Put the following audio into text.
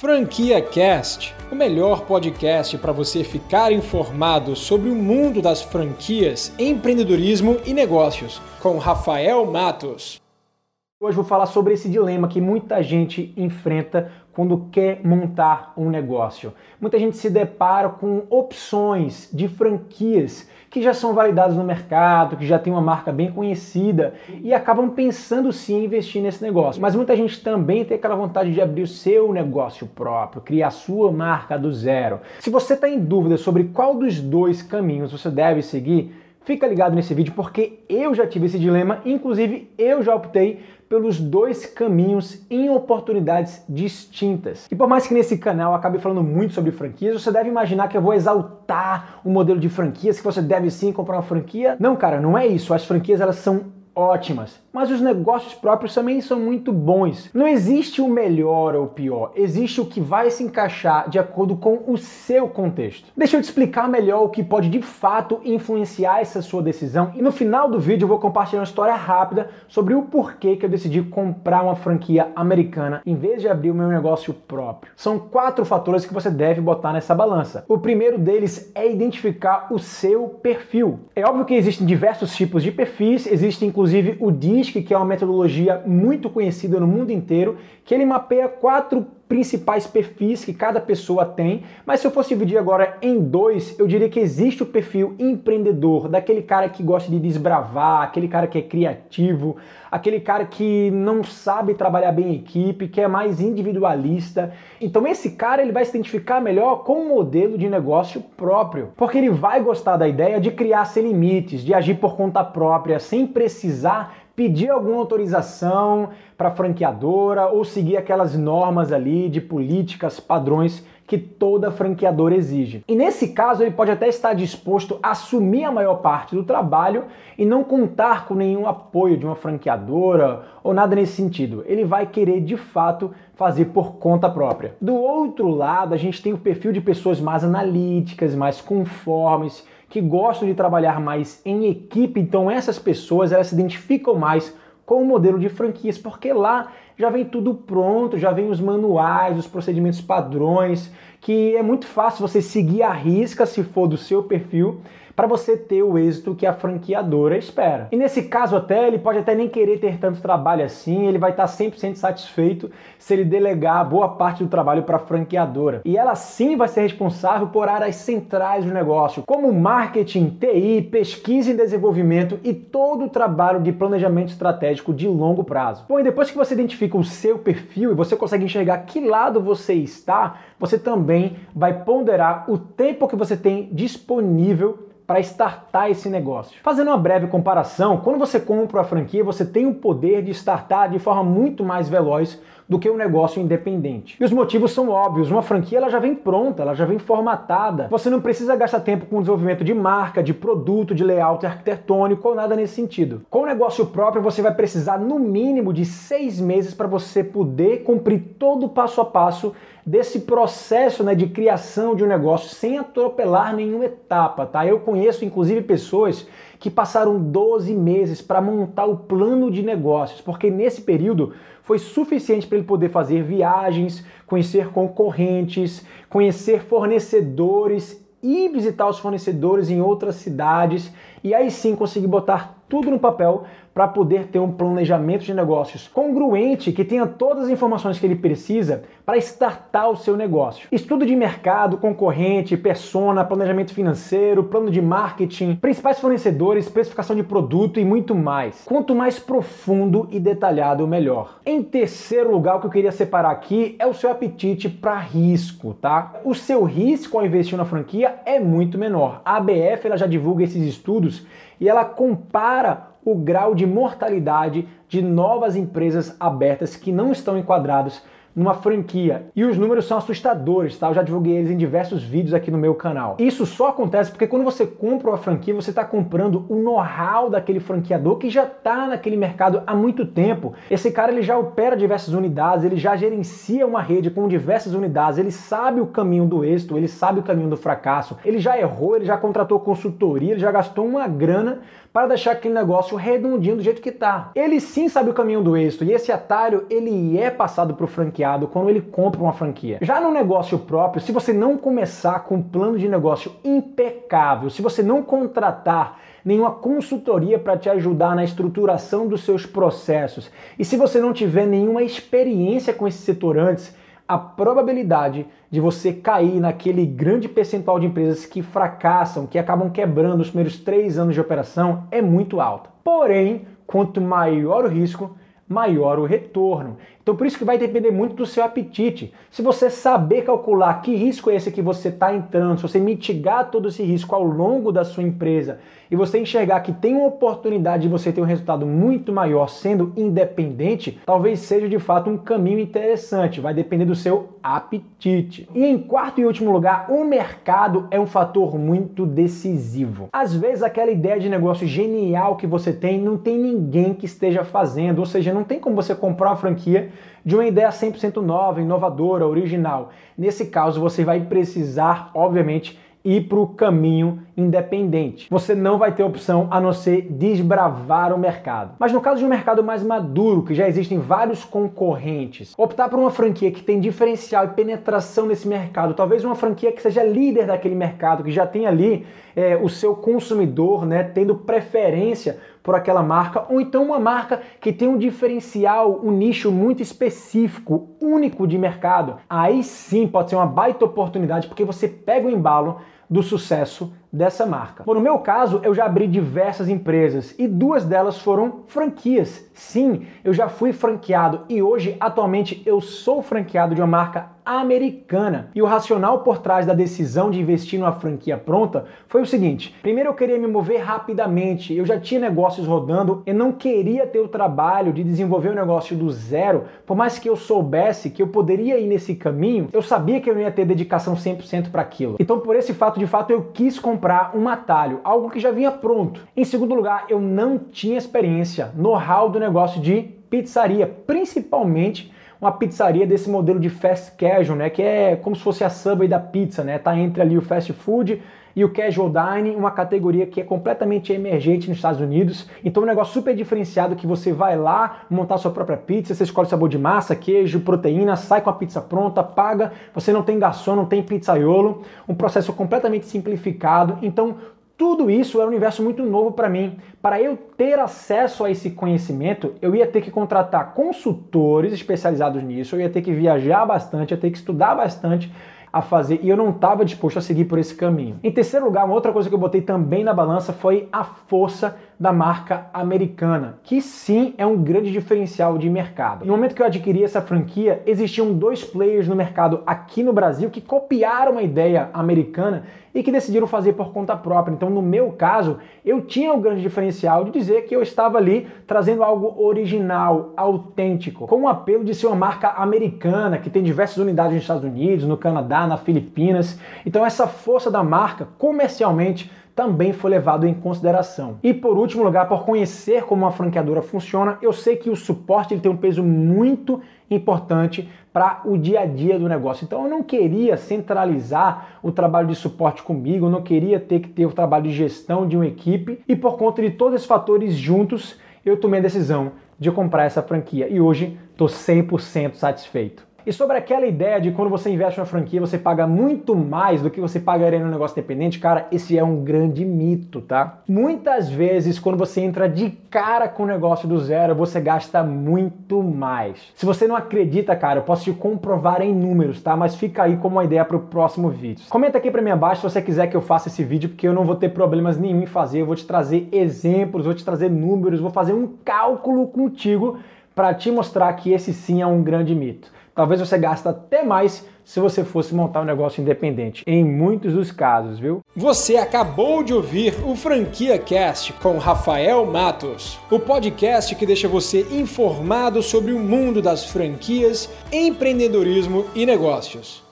Franquia Cast, o melhor podcast para você ficar informado sobre o mundo das franquias, empreendedorismo e negócios, com Rafael Matos. Hoje vou falar sobre esse dilema que muita gente enfrenta quando quer montar um negócio. Muita gente se depara com opções de franquias que já são validadas no mercado, que já tem uma marca bem conhecida e acabam pensando sim em investir nesse negócio. Mas muita gente também tem aquela vontade de abrir o seu negócio próprio, criar a sua marca do zero. Se você está em dúvida sobre qual dos dois caminhos você deve seguir, Fica ligado nesse vídeo porque eu já tive esse dilema, inclusive eu já optei pelos dois caminhos em oportunidades distintas. E por mais que nesse canal acabe falando muito sobre franquias, você deve imaginar que eu vou exaltar um modelo de franquias, que você deve sim comprar uma franquia. Não, cara, não é isso. As franquias elas são ótimas, mas os negócios próprios também são muito bons. Não existe o melhor ou o pior, existe o que vai se encaixar de acordo com o seu contexto. Deixa eu te explicar melhor o que pode de fato influenciar essa sua decisão e no final do vídeo eu vou compartilhar uma história rápida sobre o porquê que eu decidi comprar uma franquia americana em vez de abrir o meu negócio próprio. São quatro fatores que você deve botar nessa balança. O primeiro deles é identificar o seu perfil. É óbvio que existem diversos tipos de perfis, existem inclusive o DISC, que é uma metodologia muito conhecida no mundo inteiro, que ele mapeia quatro principais perfis que cada pessoa tem, mas se eu fosse dividir agora em dois, eu diria que existe o perfil empreendedor, daquele cara que gosta de desbravar, aquele cara que é criativo, aquele cara que não sabe trabalhar bem em equipe, que é mais individualista. Então esse cara ele vai se identificar melhor com um modelo de negócio próprio, porque ele vai gostar da ideia de criar sem limites, de agir por conta própria, sem precisar pedir alguma autorização para a franqueadora ou seguir aquelas normas ali de políticas, padrões que toda franqueadora exige. E nesse caso, ele pode até estar disposto a assumir a maior parte do trabalho e não contar com nenhum apoio de uma franqueadora ou nada nesse sentido. Ele vai querer de fato fazer por conta própria. Do outro lado, a gente tem o perfil de pessoas mais analíticas, mais conformes, que gostam de trabalhar mais em equipe, então essas pessoas elas se identificam mais com o modelo de franquias, porque lá já vem tudo pronto, já vem os manuais, os procedimentos padrões, que é muito fácil você seguir a risca se for do seu perfil para você ter o êxito que a franqueadora espera. E nesse caso até, ele pode até nem querer ter tanto trabalho assim, ele vai estar 100% satisfeito se ele delegar boa parte do trabalho para a franqueadora. E ela sim vai ser responsável por áreas centrais do negócio, como marketing, TI, pesquisa e desenvolvimento e todo o trabalho de planejamento estratégico de longo prazo. Bom, e depois que você identifica o seu perfil e você consegue enxergar que lado você está, você também vai ponderar o tempo que você tem disponível para startar esse negócio. Fazendo uma breve comparação, quando você compra a franquia, você tem o poder de startar de forma muito mais veloz do que um negócio independente. E os motivos são óbvios. Uma franquia ela já vem pronta, ela já vem formatada. Você não precisa gastar tempo com o desenvolvimento de marca, de produto, de layout arquitetônico ou nada nesse sentido. Com o negócio próprio, você vai precisar no mínimo de seis meses para você poder cumprir todo o passo a passo desse processo né, de criação de um negócio sem atropelar nenhuma etapa, tá? Eu conheço inclusive pessoas que passaram 12 meses para montar o plano de negócios, porque nesse período foi suficiente para ele poder fazer viagens, conhecer concorrentes, conhecer fornecedores e visitar os fornecedores em outras cidades e aí sim conseguir botar tudo no papel para poder ter um planejamento de negócios congruente que tenha todas as informações que ele precisa para startar o seu negócio. Estudo de mercado, concorrente, persona, planejamento financeiro, plano de marketing, principais fornecedores, especificação de produto e muito mais. Quanto mais profundo e detalhado, melhor. Em terceiro lugar, o que eu queria separar aqui é o seu apetite para risco, tá? O seu risco ao investir na franquia é muito menor. A ABF ela já divulga esses estudos e ela compara o grau de mortalidade de novas empresas abertas que não estão enquadradas numa franquia. E os números são assustadores, tá? Eu já divulguei eles em diversos vídeos aqui no meu canal. Isso só acontece porque quando você compra uma franquia, você está comprando o know-how daquele franqueador que já está naquele mercado há muito tempo. Esse cara ele já opera diversas unidades, ele já gerencia uma rede com diversas unidades, ele sabe o caminho do êxito, ele sabe o caminho do fracasso, ele já errou, ele já contratou consultoria, ele já gastou uma grana para deixar aquele negócio redondinho do jeito que está. Ele sim sabe o caminho do êxito e esse atalho ele é passado para o franqueado mercado quando ele compra uma franquia. Já no negócio próprio, se você não começar com um plano de negócio impecável, se você não contratar nenhuma consultoria para te ajudar na estruturação dos seus processos, e se você não tiver nenhuma experiência com esse setor antes, a probabilidade de você cair naquele grande percentual de empresas que fracassam, que acabam quebrando os primeiros três anos de operação é muito alta. Porém, quanto maior o risco, maior o retorno. Então por isso que vai depender muito do seu apetite. Se você saber calcular que risco é esse que você está entrando, se você mitigar todo esse risco ao longo da sua empresa e você enxergar que tem uma oportunidade de você ter um resultado muito maior sendo independente, talvez seja de fato um caminho interessante. Vai depender do seu apetite. E em quarto e último lugar, o mercado é um fator muito decisivo. Às vezes aquela ideia de negócio genial que você tem não tem ninguém que esteja fazendo, ou seja, não tem como você comprar uma franquia de uma ideia 100% nova, inovadora, original. Nesse caso, você vai precisar, obviamente, ir para o caminho independente. Você não vai ter opção a não ser desbravar o mercado. Mas no caso de um mercado mais maduro, que já existem vários concorrentes, optar por uma franquia que tem diferencial e penetração nesse mercado, talvez uma franquia que seja líder daquele mercado, que já tem ali é, o seu consumidor, né, tendo preferência por aquela marca, ou então uma marca que tem um diferencial, um nicho muito específico, único de mercado. Aí sim pode ser uma baita oportunidade, porque você pega o embalo do sucesso dessa marca. Bom, no meu caso, eu já abri diversas empresas e duas delas foram franquias. Sim, eu já fui franqueado e hoje, atualmente, eu sou franqueado de uma marca americana. E o racional por trás da decisão de investir numa franquia pronta foi o seguinte: primeiro eu queria me mover rapidamente, eu já tinha negócios rodando, eu não queria ter o trabalho de desenvolver o um negócio do zero, por mais que eu soubesse que eu poderia ir nesse caminho, eu sabia que eu não ia ter dedicação 100% para aquilo. Então, por esse fato, de fato, eu quis comprar comprar um atalho, algo que já vinha pronto. Em segundo lugar, eu não tinha experiência, know-how do negócio de pizzaria, principalmente uma pizzaria desse modelo de fast casual, né, que é como se fosse a Subway da pizza, né, tá entre ali o fast food e o casual dining, uma categoria que é completamente emergente nos Estados Unidos. Então, um negócio super diferenciado que você vai lá montar sua própria pizza, você escolhe sabor de massa, queijo, proteína, sai com a pizza pronta, paga, você não tem garçom, não tem pizzaiolo, um processo completamente simplificado. Então, tudo isso é um universo muito novo para mim. Para eu ter acesso a esse conhecimento, eu ia ter que contratar consultores especializados nisso, eu ia ter que viajar bastante, ia ter que estudar bastante a fazer e eu não estava disposto a seguir por esse caminho. Em terceiro lugar, uma outra coisa que eu botei também na balança foi a força da marca americana, que sim é um grande diferencial de mercado. No momento que eu adquiri essa franquia, existiam dois players no mercado aqui no Brasil que copiaram a ideia americana e que decidiram fazer por conta própria. Então, no meu caso, eu tinha o grande diferencial de dizer que eu estava ali trazendo algo original, autêntico, com o apelo de ser uma marca americana que tem diversas unidades nos Estados Unidos, no Canadá, na Filipinas. Então, essa força da marca comercialmente também foi levado em consideração. E por último lugar, por conhecer como uma franqueadora funciona, eu sei que o suporte ele tem um peso muito importante para o dia a dia do negócio. Então eu não queria centralizar o trabalho de suporte comigo, eu não queria ter que ter o trabalho de gestão de uma equipe e por conta de todos esses fatores juntos, eu tomei a decisão de comprar essa franquia e hoje estou 100% satisfeito. E sobre aquela ideia de quando você investe uma franquia você paga muito mais do que você pagaria no negócio dependente, cara, esse é um grande mito, tá? Muitas vezes quando você entra de cara com o negócio do zero, você gasta muito mais. Se você não acredita, cara, eu posso te comprovar em números, tá? Mas fica aí como uma ideia para o próximo vídeo. Comenta aqui para mim abaixo se você quiser que eu faça esse vídeo, porque eu não vou ter problemas nenhum em fazer. Eu vou te trazer exemplos, vou te trazer números, vou fazer um cálculo contigo para te mostrar que esse sim é um grande mito. Talvez você gaste até mais se você fosse montar um negócio independente, em muitos dos casos, viu? Você acabou de ouvir o Franquia Cast com Rafael Matos, o podcast que deixa você informado sobre o mundo das franquias, empreendedorismo e negócios.